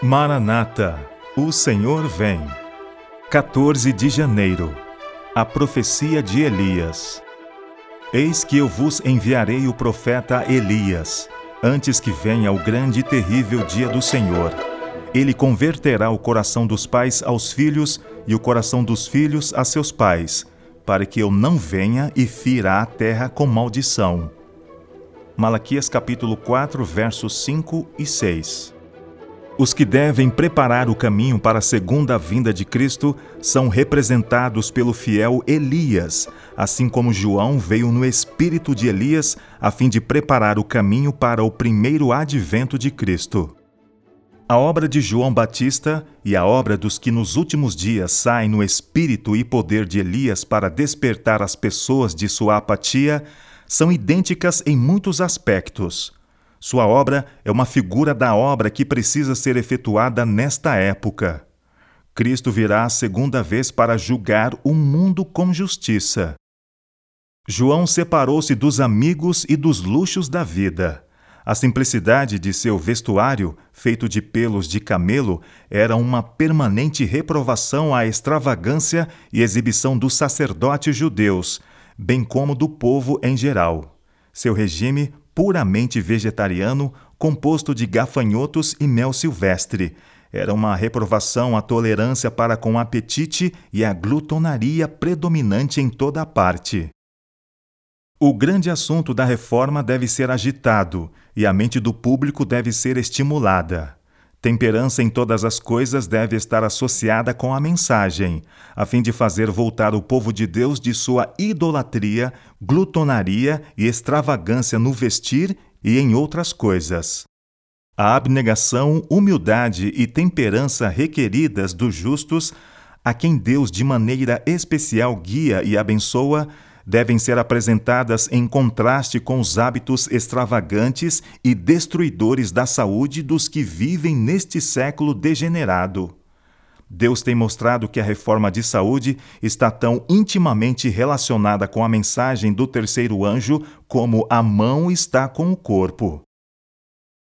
Maranata, o Senhor vem. 14 de janeiro. A profecia de Elias. Eis que eu vos enviarei o profeta Elias, antes que venha o grande e terrível dia do Senhor. Ele converterá o coração dos pais aos filhos e o coração dos filhos a seus pais, para que eu não venha e fira a terra com maldição. Malaquias capítulo 4, versos 5 e 6. Os que devem preparar o caminho para a segunda vinda de Cristo são representados pelo fiel Elias, assim como João veio no espírito de Elias a fim de preparar o caminho para o primeiro advento de Cristo. A obra de João Batista e a obra dos que nos últimos dias saem no espírito e poder de Elias para despertar as pessoas de sua apatia são idênticas em muitos aspectos. Sua obra é uma figura da obra que precisa ser efetuada nesta época. Cristo virá a segunda vez para julgar o mundo com justiça. João separou-se dos amigos e dos luxos da vida. A simplicidade de seu vestuário, feito de pelos de camelo, era uma permanente reprovação à extravagância e exibição dos sacerdotes judeus, bem como do povo em geral. Seu regime puramente vegetariano, composto de gafanhotos e mel silvestre. Era uma reprovação à tolerância para com o apetite e a glutonaria predominante em toda a parte. O grande assunto da reforma deve ser agitado e a mente do público deve ser estimulada. Temperança em todas as coisas deve estar associada com a mensagem, a fim de fazer voltar o povo de Deus de sua idolatria, glutonaria e extravagância no vestir e em outras coisas. A abnegação, humildade e temperança requeridas dos justos, a quem Deus de maneira especial guia e abençoa, devem ser apresentadas em contraste com os hábitos extravagantes e destruidores da saúde dos que vivem neste século degenerado. Deus tem mostrado que a reforma de saúde está tão intimamente relacionada com a mensagem do terceiro anjo como a mão está com o corpo.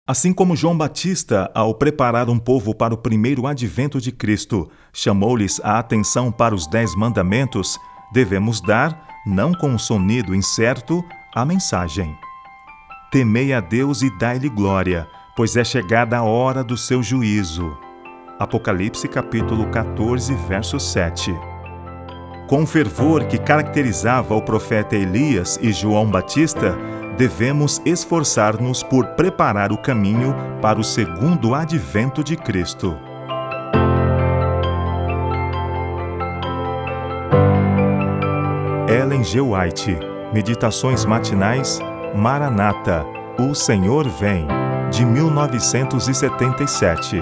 Assim como João Batista, ao preparar um povo para o primeiro advento de Cristo, chamou-lhes a atenção para os dez mandamentos, devemos dar, não com um sonido incerto, a mensagem. Temei a Deus e dai-lhe glória, pois é chegada a hora do seu juízo. Apocalipse capítulo 14, verso 7. Com o fervor que caracterizava o profeta Elias e João Batista, devemos esforçar-nos por preparar o caminho para o segundo advento de Cristo. Ellen G. White, Meditações Matinais, Maranata, O Senhor Vem, de 1977.